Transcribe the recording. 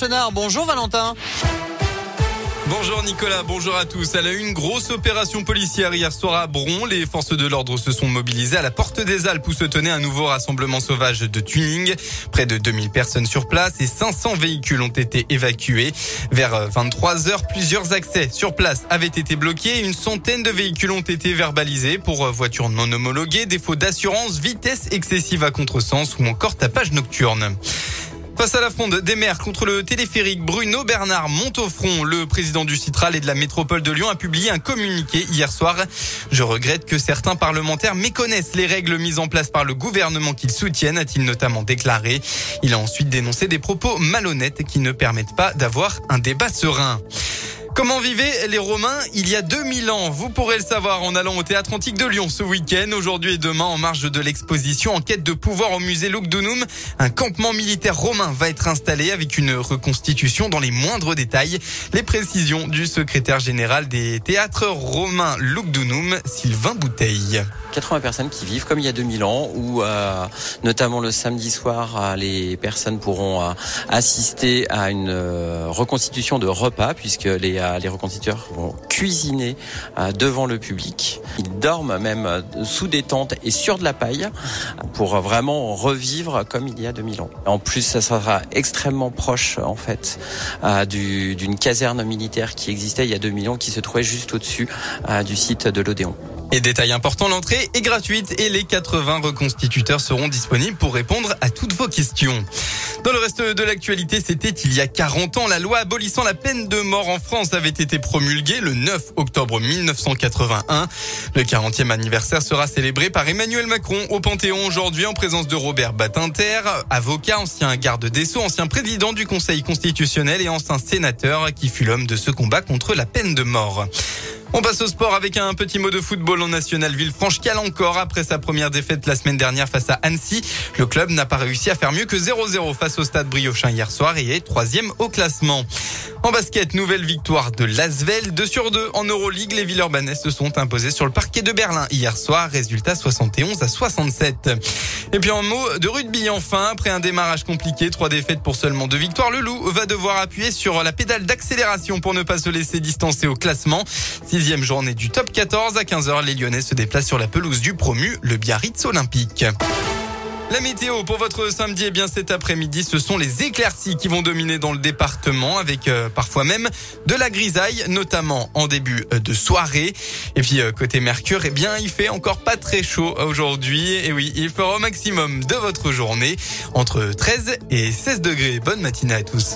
Chenard. Bonjour Valentin. Bonjour Nicolas, bonjour à tous. Elle a eu une grosse opération policière hier soir à Bron. Les forces de l'ordre se sont mobilisées à la porte des Alpes où se tenait un nouveau rassemblement sauvage de tuning. Près de 2000 personnes sur place et 500 véhicules ont été évacués. Vers 23 heures, plusieurs accès sur place avaient été bloqués. Une centaine de véhicules ont été verbalisés pour voitures non homologuées, défaut d'assurance, vitesse excessive à contresens ou encore tapage nocturne. Face à la fronde des maires contre le téléphérique, Bruno Bernard monte au front. Le président du Citral et de la métropole de Lyon a publié un communiqué hier soir. Je regrette que certains parlementaires méconnaissent les règles mises en place par le gouvernement qu'ils soutiennent, a-t-il notamment déclaré. Il a ensuite dénoncé des propos malhonnêtes qui ne permettent pas d'avoir un débat serein. Comment vivaient les Romains il y a 2000 ans? Vous pourrez le savoir en allant au Théâtre Antique de Lyon ce week-end. Aujourd'hui et demain, en marge de l'exposition En quête de pouvoir au musée Lugdunum, un campement militaire romain va être installé avec une reconstitution dans les moindres détails. Les précisions du secrétaire général des théâtres romains Lugdunum, Sylvain Bouteille. 80 personnes qui vivent comme il y a 2000 ans, où euh, notamment le samedi soir, euh, les personnes pourront euh, assister à une reconstitution de repas, puisque les euh, les reconstituteurs vont cuisiner euh, devant le public. Ils dorment même euh, sous des tentes et sur de la paille pour vraiment revivre comme il y a 2000 ans. En plus, ça sera extrêmement proche en fait d'une caserne militaire qui existait il y a 2000 ans, qui se trouvait juste au-dessus du site de l'Odéon. Et détail important, l'entrée est gratuite et les 80 reconstituteurs seront disponibles pour répondre à toutes vos questions. Dans le reste de l'actualité, c'était il y a 40 ans. La loi abolissant la peine de mort en France avait été promulguée le 9 octobre 1981. Le 40e anniversaire sera célébré par Emmanuel Macron au Panthéon aujourd'hui en présence de Robert Batinter, avocat, ancien garde des Sceaux, ancien président du Conseil constitutionnel et ancien sénateur qui fut l'homme de ce combat contre la peine de mort. On passe au sport avec un petit mot de football en National Villefranche cale encore après sa première défaite la semaine dernière face à Annecy. Le club n'a pas réussi à faire mieux que 0-0 face au stade Briochin hier soir et est troisième au classement. En basket, nouvelle victoire de Lasvel. 2 sur 2 en Euroleague. Les Villeurbanais se sont imposés sur le parquet de Berlin hier soir. Résultat 71 à 67. Et puis en mot de rugby enfin, après un démarrage compliqué, trois défaites pour seulement deux victoires, le Loup va devoir appuyer sur la pédale d'accélération pour ne pas se laisser distancer au classement. Sixième journée du top 14 à 15h, les Lyonnais se déplacent sur la pelouse du promu, le Biarritz Olympique. La météo pour votre samedi, eh bien cet après-midi, ce sont les éclaircies qui vont dominer dans le département avec euh, parfois même de la grisaille, notamment en début euh, de soirée. Et puis euh, côté Mercure, eh bien il fait encore pas très chaud aujourd'hui. Et oui, il fera au maximum de votre journée entre 13 et 16 degrés. Bonne matinée à tous.